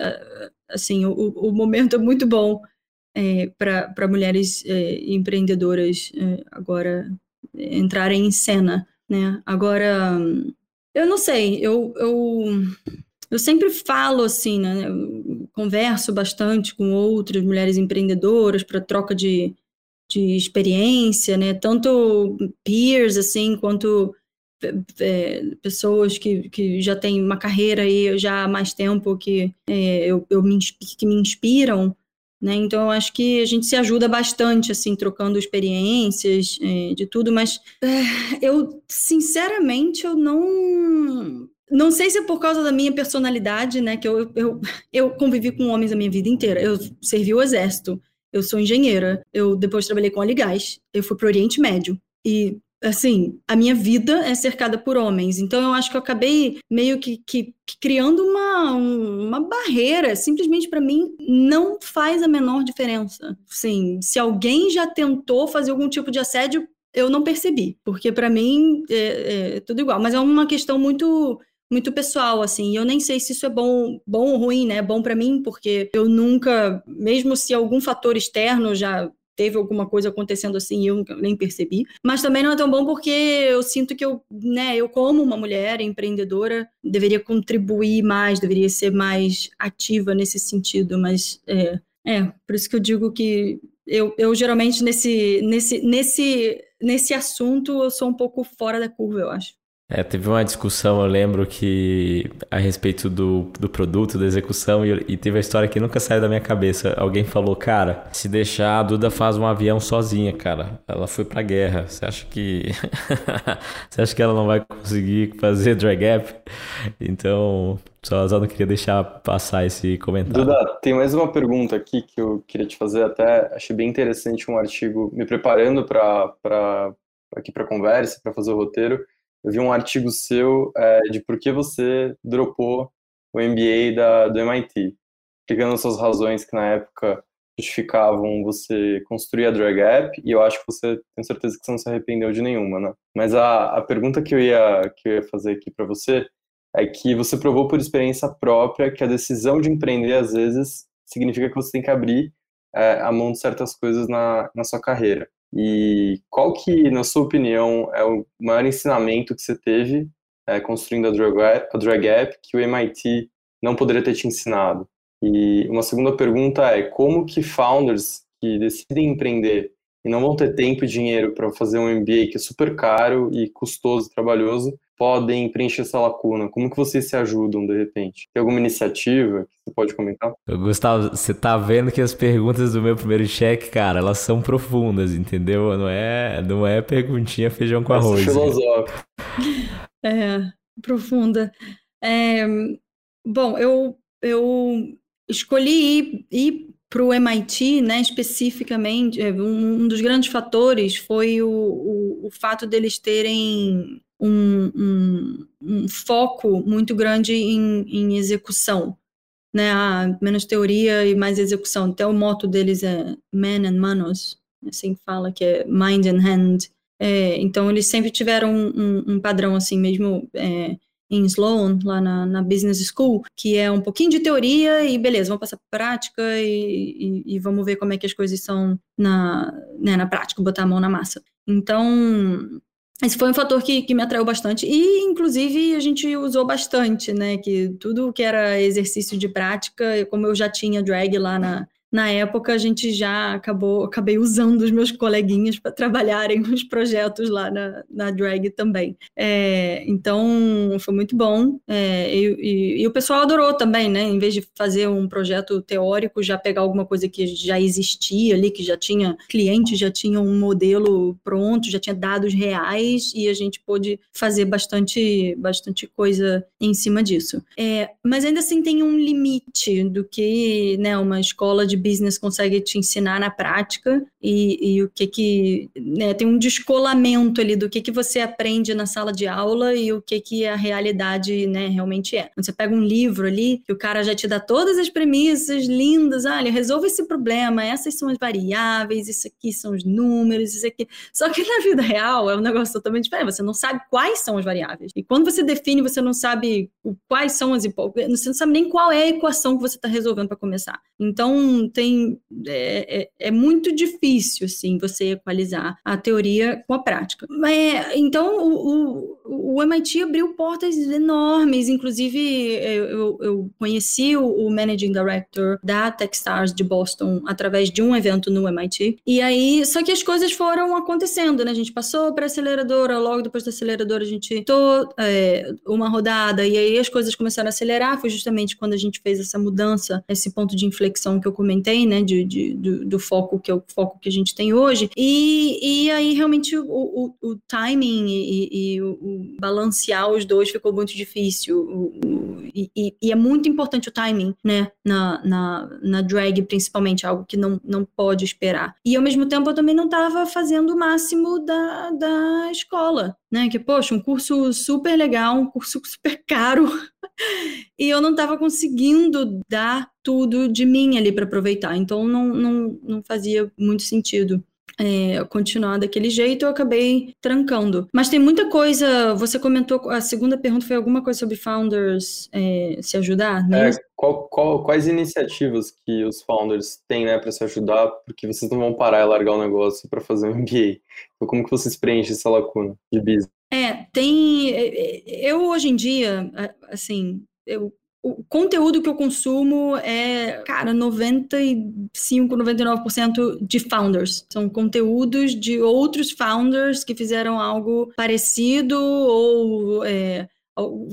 Speaker 2: assim o, o momento é muito bom é, para mulheres é, empreendedoras é, agora entrarem em cena, né? Agora eu não sei, eu, eu eu sempre falo assim, né? converso bastante com outras mulheres empreendedoras para troca de, de experiência, né? Tanto peers assim, quanto é, pessoas que, que já têm uma carreira aí já há mais tempo que é, eu, eu me, que me inspiram, né? Então eu acho que a gente se ajuda bastante assim trocando experiências é, de tudo, mas é, eu sinceramente eu não não sei se é por causa da minha personalidade, né? Que eu, eu, eu convivi com homens a minha vida inteira. Eu servi o exército, eu sou engenheira, eu depois trabalhei com óleo e gás, eu fui para o Oriente Médio. E, assim, a minha vida é cercada por homens. Então, eu acho que eu acabei meio que, que, que criando uma, uma barreira. Simplesmente, para mim, não faz a menor diferença. Sim, se alguém já tentou fazer algum tipo de assédio, eu não percebi, porque para mim é, é, tudo igual. Mas é uma questão muito muito pessoal, assim. Eu nem sei se isso é bom, bom ou ruim, né? Bom para mim, porque eu nunca, mesmo se algum fator externo já teve alguma coisa acontecendo assim e eu nem percebi. Mas também não é tão bom porque eu sinto que eu, né, eu como uma mulher empreendedora, deveria contribuir mais, deveria ser mais ativa nesse sentido, mas é, é por isso que eu digo que eu, eu geralmente nesse, nesse, nesse, nesse assunto eu sou um pouco fora da curva, eu acho.
Speaker 1: É, teve uma discussão, eu lembro que a respeito do, do produto, da execução, e, e, teve a história que nunca saiu da minha cabeça. Alguém falou, cara, se deixar, a Duda faz um avião sozinha, cara. Ela foi pra guerra. Você acha que. Você acha que ela não vai conseguir fazer drag app? Então, só, só não queria deixar passar esse comentário.
Speaker 4: Duda, tem mais uma pergunta aqui que eu queria te fazer. Até achei bem interessante um artigo, me preparando para aqui para conversa, para fazer o roteiro eu vi um artigo seu é, de por que você dropou o MBA da, do MIT, explicando suas razões que na época justificavam você construir a drag app, e eu acho que você tem certeza que você não se arrependeu de nenhuma, né? Mas a, a pergunta que eu ia, que eu ia fazer aqui para você é que você provou por experiência própria que a decisão de empreender, às vezes, significa que você tem que abrir é, a mão de certas coisas na, na sua carreira. E qual que, na sua opinião, é o maior ensinamento que você teve é, construindo a Drag, App, a Drag App que o MIT não poderia ter te ensinado? E uma segunda pergunta é como que founders que decidem empreender e não vão ter tempo e dinheiro para fazer um MBA que é super caro e custoso, trabalhoso, podem preencher essa lacuna? Como que vocês se ajudam, de repente? Tem alguma iniciativa que você pode comentar?
Speaker 1: Gustavo, você tá vendo que as perguntas do meu primeiro cheque, cara, elas são profundas, entendeu? Não é, não é perguntinha feijão com arroz.
Speaker 4: Essa filosófica.
Speaker 2: É, profunda. É, bom, eu, eu escolhi ir, ir para o MIT, né, especificamente, é, um, um, dos grandes fatores foi o, o, o fato deles terem um, um, um foco muito grande em, em execução, né? Ah, menos teoria e mais execução. Até o moto deles é Man and Manos, assim fala, que é Mind and Hand. É, então, eles sempre tiveram um, um padrão assim, mesmo é, em Sloan, lá na, na, Business School, que é um pouquinho de teoria e beleza, vamos passar para prática e, e, e, vamos ver como é que as coisas são na, né, na prática, botar a mão na massa. Então, esse foi um fator que, que me atraiu bastante e, inclusive, a gente usou bastante, né? Que tudo que era exercício de prática, como eu já tinha drag lá na, na época a gente já acabou, acabei usando os meus coleguinhas para trabalharem nos projetos lá na, na drag também. É, então foi muito bom é, e, e, e, o pessoal adorou também, né? Em vez de fazer um projeto teórico, já pegar alguma coisa que já existia ali, que já tinha cliente, já tinha um modelo pronto, já tinha dados reais e a gente pôde fazer bastante, bastante coisa em cima disso. É, mas ainda assim tem um limite do que né, uma escola de business consegue te ensinar na prática e, e o que que né, tem um descolamento ali do que que você aprende na sala de aula e o que que a realidade né, realmente é. Quando você pega um livro ali que o cara já te dá todas as premissas lindas, olha, resolva esse problema, essas são as variáveis, isso aqui são os números, isso aqui. Só que na vida real é um negócio totalmente diferente. Você não sabe quais são as variáveis. E quando você define, você não sabe quais são as você não sabe nem qual é a equação que você está resolvendo para começar. Então tem é, é, é, muito difícil assim você equalizar a teoria com a prática. Mas, então o, o, o MIT abriu portas enormes, inclusive eu, eu conheci o, o managing director da Techstars de Boston através de um evento no MIT. E aí, só que as coisas foram acontecendo, né? A gente passou para a aceleradora, logo depois da aceleradora a gente tô é, uma rodada e aí as coisas começaram a acelerar. Foi justamente quando a gente fez essa mudança, esse ponto de inflexão que eu comentei comentei, né, de, de do, do, foco que é o foco que a gente tem hoje. E, e aí realmente o, o, o timing e, e o, o, balancear os dois ficou muito difícil. E, e, é muito importante o timing, né, na, na, na drag, principalmente, algo que não, não pode esperar. E ao mesmo tempo eu também não estava fazendo o máximo da, da escola, né, que, poxa, um curso super legal, um curso super caro, e eu não estava conseguindo dar tudo de mim ali para aproveitar, então não, não, não fazia muito sentido. É, continuar daquele jeito, eu acabei trancando. Mas tem muita coisa. Você comentou, a segunda pergunta foi alguma coisa sobre founders é, se ajudar, né?
Speaker 4: É, qual, qual, quais iniciativas que os founders têm, né, para se ajudar? Porque vocês não vão parar e largar o negócio para fazer um MBA. Então, como que vocês preenchem essa lacuna de business?
Speaker 2: É, tem. É, é, eu hoje em dia, assim, eu o conteúdo que eu consumo é, cara, 95, 99% de founders. São conteúdos de outros founders que fizeram algo parecido ou é,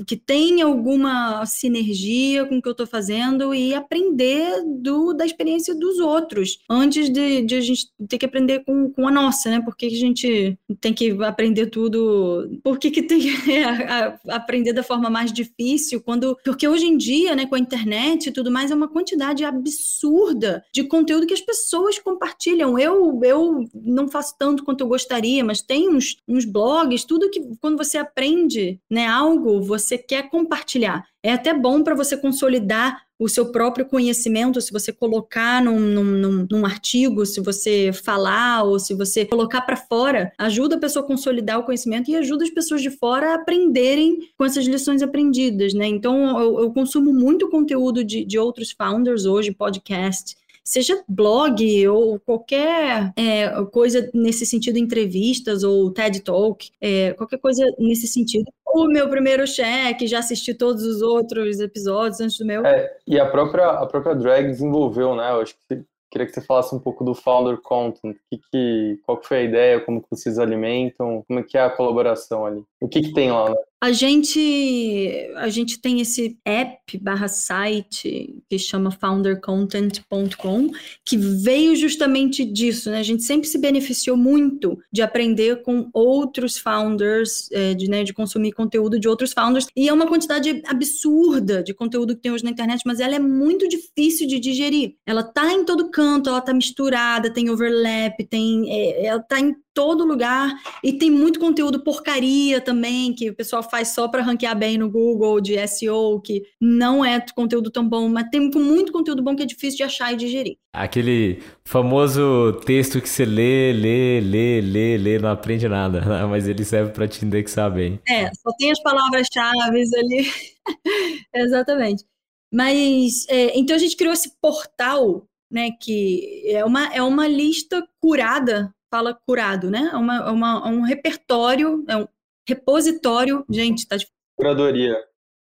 Speaker 2: que tem alguma sinergia com o que eu estou fazendo e aprender do, da experiência dos outros, antes de, de a gente ter que aprender com, com a nossa, né? Por que a gente tem que aprender tudo? Por que, que tem que aprender da forma mais difícil? quando Porque hoje em dia, né, com a internet e tudo mais, é uma quantidade absurda de conteúdo que as pessoas compartilham. Eu, eu não faço tanto quanto eu gostaria, mas tem uns, uns blogs, tudo que quando você aprende né, algo, você quer compartilhar. É até bom para você consolidar o seu próprio conhecimento, se você colocar num, num, num, artigo, se você falar ou se você colocar para fora, ajuda a pessoa a consolidar o conhecimento e ajuda as pessoas de fora a aprenderem com essas lições aprendidas, né? Então, eu, eu consumo muito conteúdo de, de outros founders hoje, podcast, seja blog ou qualquer é, coisa nesse sentido, entrevistas ou TED Talk, é, qualquer coisa nesse sentido. O meu primeiro cheque, já assisti todos os outros episódios antes do meu.
Speaker 4: É, e a própria, a própria Drag desenvolveu, né? Eu acho que queria que você falasse um pouco do Founder Content. Que que, qual que foi a ideia, como que vocês alimentam, como é que é a colaboração ali? O que, que tem lá, né?
Speaker 2: A gente, a gente tem esse app barra site que chama foundercontent.com, que veio justamente disso, né? A gente sempre se beneficiou muito de aprender com outros founders, é, de, né, de consumir conteúdo de outros founders, e é uma quantidade absurda de conteúdo que tem hoje na internet, mas ela é muito difícil de digerir. Ela tá em todo canto, ela tá misturada, tem overlap, tem, é, ela tá em todo lugar e tem muito conteúdo porcaria também que o pessoal faz só para ranquear bem no Google de SEO, que não é conteúdo tão bom, mas tem muito conteúdo bom que é difícil de achar e digerir.
Speaker 1: Aquele famoso texto que você lê, lê, lê, lê, lê, não aprende nada, né? mas ele serve para te indexar bem.
Speaker 2: É, só tem as palavras-chave ali. Exatamente. Mas, é, então a gente criou esse portal, né, que é uma, é uma lista curada fala curado, né? É, uma, é uma, é um repertório, é um repositório, gente, tá de...
Speaker 4: Curadoria.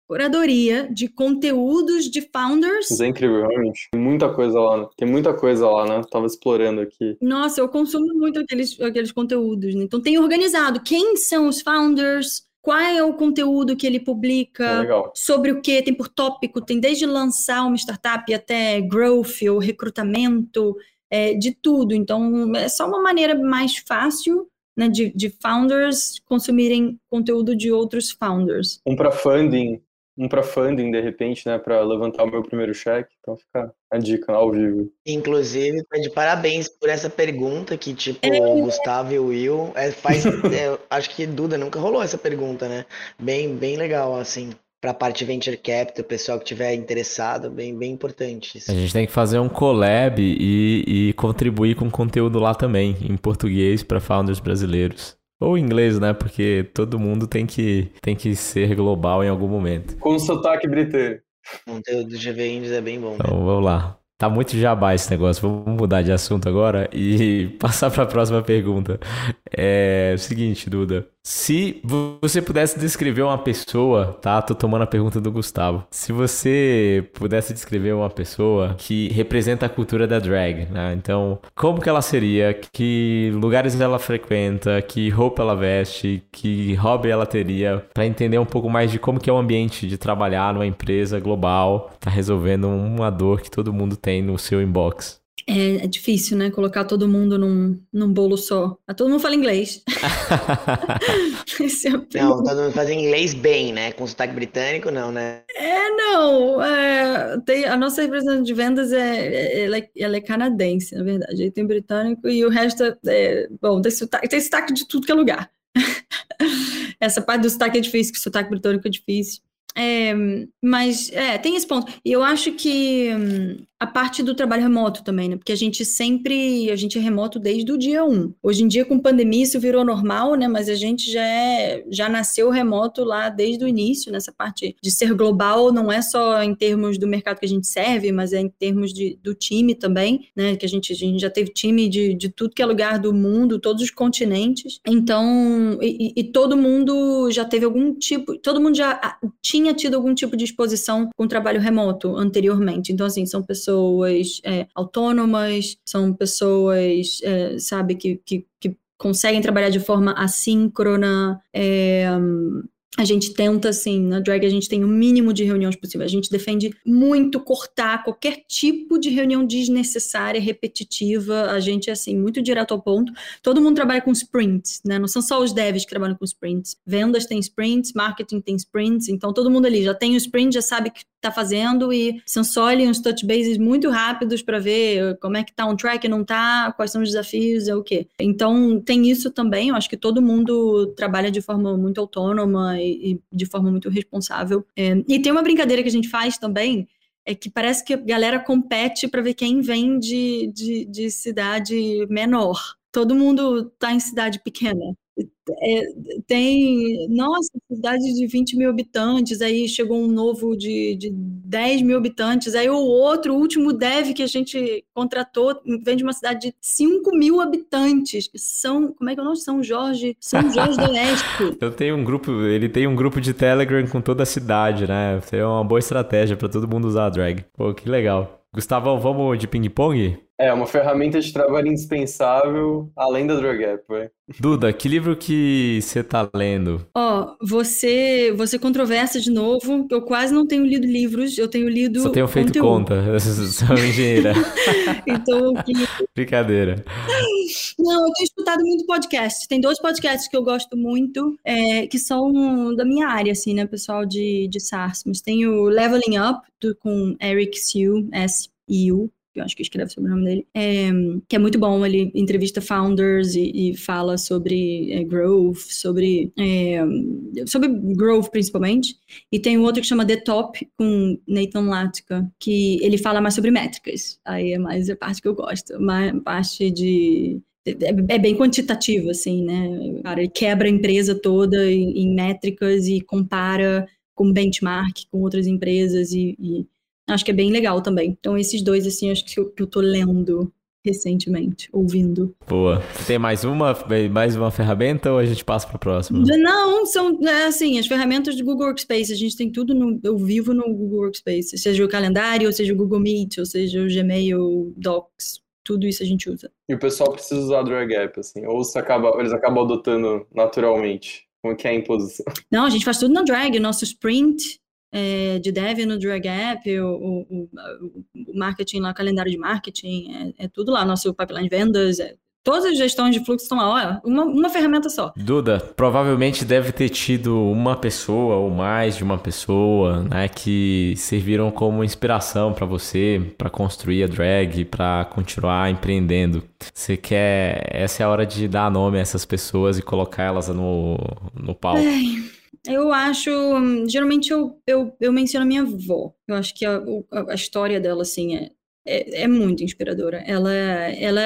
Speaker 2: Curadoria de conteúdos de founders.
Speaker 4: Isso é incrível, realmente. Tem muita coisa lá, né? Tem muita coisa lá, né? Tava explorando aqui.
Speaker 2: Nossa, eu consumo muito aqueles, aqueles conteúdos, né? Então tem organizado quem são os founders, qual é o conteúdo que ele publica,
Speaker 4: é
Speaker 2: sobre o que, tem por tópico, tem desde lançar uma startup até growth ou recrutamento, é, de tudo. Então, é só uma maneira mais fácil né, de, de founders consumirem conteúdo de outros founders.
Speaker 4: Um para funding, um para funding de repente, né, para levantar o meu primeiro cheque. Então fica a dica ao vivo.
Speaker 3: Inclusive, tá de parabéns por essa pergunta que tipo é. o Gustavo e o Will é, faz, é, acho que Duda nunca rolou essa pergunta, né? Bem, bem legal assim para a parte venture capital, o pessoal que tiver interessado, bem, bem importante. Isso.
Speaker 1: A gente tem que fazer um collab e, e contribuir com conteúdo lá também, em português para founders brasileiros. Ou em inglês, né? Porque todo mundo tem que, tem que ser global em algum momento.
Speaker 4: Com sotaque britânico.
Speaker 3: O conteúdo do GV Indies é bem bom. Né?
Speaker 1: Então, vamos lá. Tá muito jabá esse negócio. Vamos mudar de assunto agora e passar para a próxima pergunta. É o seguinte, Duda. Se você pudesse descrever uma pessoa, tá? Tô tomando a pergunta do Gustavo. Se você pudesse descrever uma pessoa que representa a cultura da drag, né? Então, como que ela seria? Que lugares ela frequenta? Que roupa ela veste? Que hobby ela teria? Para entender um pouco mais de como que é o ambiente de trabalhar numa empresa global, tá resolvendo uma dor que todo mundo tem no seu inbox.
Speaker 2: É, é, difícil, né? Colocar todo mundo num, num bolo só. Ah, todo mundo fala inglês.
Speaker 3: é não, todo mundo faz inglês bem, né? Com sotaque britânico, não, né?
Speaker 2: É, não. É, tem, a nossa representante de vendas é, é ela, é, ela é canadense, na verdade. Aí tem britânico e o resto é. é bom, tem sotaque, tem sotaque de tudo que é lugar. Essa parte do sotaque é difícil, que o sotaque britânico é difícil. É, mas é, tem esse ponto. E eu acho que hum, a parte do trabalho remoto também, né? Porque a gente sempre, a gente é remoto desde o dia 1. Hoje em dia, com pandemia, isso virou normal, né? Mas a gente já é, já nasceu remoto lá desde o início, nessa parte de ser global, não é só em termos do mercado que a gente serve, mas é em termos de, do time também, né? Que a gente, a gente já teve time de, de tudo que é lugar do mundo, todos os continentes. Então, e, e todo mundo já teve algum tipo, todo mundo já tinha tinha tido algum tipo de exposição com trabalho remoto anteriormente. Então, assim, são pessoas é, autônomas, são pessoas, é, sabe, que, que, que conseguem trabalhar de forma assíncrona, é, a gente tenta, assim, na drag a gente tem o mínimo de reuniões possível. A gente defende muito cortar qualquer tipo de reunião desnecessária, repetitiva. A gente é, assim, muito direto ao ponto. Todo mundo trabalha com sprints, né? Não são só os devs que trabalham com sprints. Vendas tem sprints, marketing tem sprints. Então, todo mundo ali já tem o sprint, já sabe que está fazendo e ali uns touch bases muito rápidos para ver como é que tá um track, não tá, quais são os desafios, é o quê. Então, tem isso também. Eu acho que todo mundo trabalha de forma muito autônoma e, de forma muito responsável. É, e tem uma brincadeira que a gente faz também, é que parece que a galera compete para ver quem vem de, de, de cidade menor. Todo mundo está em cidade pequena. É, tem, nossa, cidade de 20 mil habitantes, aí chegou um novo de, de 10 mil habitantes, aí o outro, o último dev que a gente contratou, vem de uma cidade de 5 mil habitantes, são, como é que é o nome? São Jorge, São Jorge do Oeste.
Speaker 1: Eu tenho um grupo, ele tem um grupo de Telegram com toda a cidade, né? Seria uma boa estratégia para todo mundo usar a drag. Pô, que legal. Gustavão, vamos de ping-pong?
Speaker 4: É, uma ferramenta de trabalho indispensável, além da Drug App.
Speaker 1: Duda, que livro que você tá lendo?
Speaker 2: Ó, oh, você, você controversa de novo. Eu quase não tenho lido livros, eu tenho lido
Speaker 1: Só tenho feito
Speaker 2: conteúdo.
Speaker 1: conta, sou engenheira.
Speaker 2: então, que...
Speaker 1: Brincadeira.
Speaker 2: Não, eu tenho escutado muito podcast. Tem dois podcasts que eu gosto muito, é, que são da minha área, assim, né, pessoal de, de SaaS. Mas tem o Leveling Up, do, com Eric Siu, S-I-U, que eu acho que escreve sobre o nome dele, é, que é muito bom. Ele entrevista founders e, e fala sobre é, growth, sobre, é, sobre growth principalmente. E tem um outro que chama The Top, com Nathan Latka, que ele fala mais sobre métricas. Aí é mais a parte que eu gosto, mais parte de é, é bem quantitativo, assim, né? Cara, ele quebra a empresa toda em métricas e compara com benchmark com outras empresas e, e Acho que é bem legal também. Então, esses dois, assim, acho que eu, que eu tô lendo recentemente, ouvindo.
Speaker 1: Boa. Tem mais uma, mais uma ferramenta ou a gente passa para o próximo?
Speaker 2: Não, são é, assim, as ferramentas do Google Workspace, a gente tem tudo no, eu vivo no Google Workspace, seja o calendário, ou seja o Google Meet, ou seja o Gmail Docs, tudo isso a gente usa.
Speaker 4: E o pessoal precisa usar o drag app, assim, ou se acaba, eles acabam adotando naturalmente? Como que é a imposição?
Speaker 2: Não, a gente faz tudo na drag, o nosso sprint é, de dev no Drag App, o, o, o, marketing lá, o calendário de marketing, é, é, tudo lá, nosso pipeline de vendas, é, todas as gestões de fluxo estão lá, uma, uma ferramenta só.
Speaker 1: Duda, provavelmente deve ter tido uma pessoa ou mais de uma pessoa, né, que serviram como inspiração para você, para construir a drag, para continuar empreendendo. Você quer, essa é a hora de dar nome a essas pessoas e colocar elas no, no palco.
Speaker 2: Ai. Eu acho. Geralmente eu, eu, eu menciono a minha avó. Eu acho que a, a história dela, assim, é, é, é, muito inspiradora. Ela, ela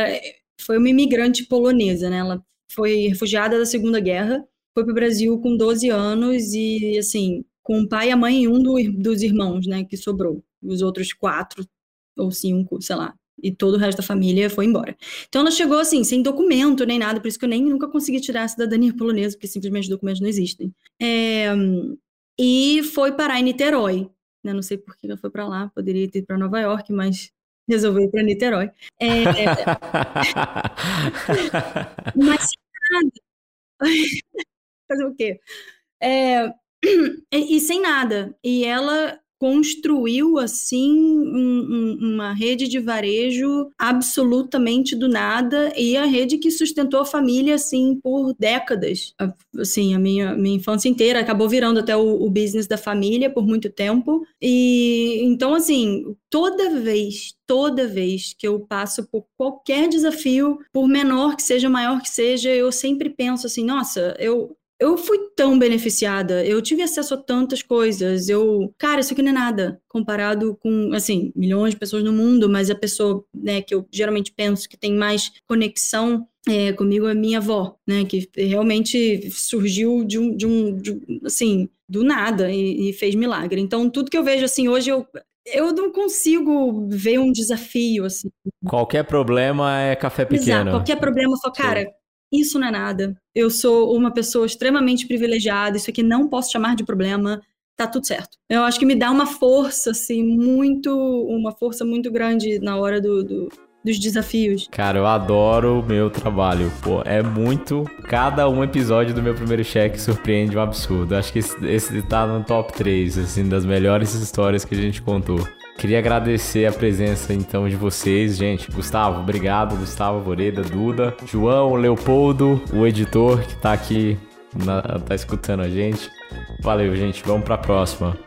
Speaker 2: foi uma imigrante polonesa, né? Ela foi refugiada da Segunda Guerra, foi para o Brasil com 12 anos e, assim, com o pai, a mãe e um do, dos irmãos, né, que sobrou. Os outros quatro ou cinco, sei lá, e todo o resto da família foi embora. Então ela chegou assim, sem documento nem nada, por isso que eu nem nunca consegui tirar a cidadania polonesa, porque simplesmente documentos não existem. É, e foi parar em Niterói. Né? Não sei por que ela foi para lá, poderia ter ido para Nova York, mas resolveu ir para Niterói. É, mas nada. Fazer o quê? É, e sem nada. E ela construiu assim um, um, uma rede de varejo absolutamente do nada e a rede que sustentou a família assim por décadas. Assim a minha, minha infância inteira acabou virando até o, o business da família por muito tempo. E então assim toda vez toda vez que eu passo por qualquer desafio por menor que seja maior que seja eu sempre penso assim nossa eu eu fui tão beneficiada, eu tive acesso a tantas coisas, eu, cara, isso aqui não é nada comparado com, assim, milhões de pessoas no mundo, mas a pessoa, né, que eu geralmente penso que tem mais conexão é, comigo é minha avó, né, que realmente surgiu de um, de um, de um assim, do nada e, e, fez milagre. Então, tudo que eu vejo, assim, hoje eu, eu não consigo ver um desafio, assim.
Speaker 1: Qualquer problema é café pequeno. Exato,
Speaker 2: qualquer problema, falo, cara, isso não é nada. Eu sou uma pessoa extremamente privilegiada, isso aqui não posso chamar de problema, tá tudo certo. Eu acho que me dá uma força, assim, muito, uma força muito grande na hora do, do dos desafios.
Speaker 1: Cara, eu adoro o meu trabalho. Pô, é muito. Cada um episódio do meu primeiro cheque surpreende um absurdo. Acho que esse, esse tá no top 3, assim, das melhores histórias que a gente contou. Queria agradecer a presença então de vocês, gente. Gustavo, obrigado. Gustavo Voreda, Duda, João, Leopoldo, o editor que tá aqui, na, tá escutando a gente. Valeu, gente. Vamos pra próxima.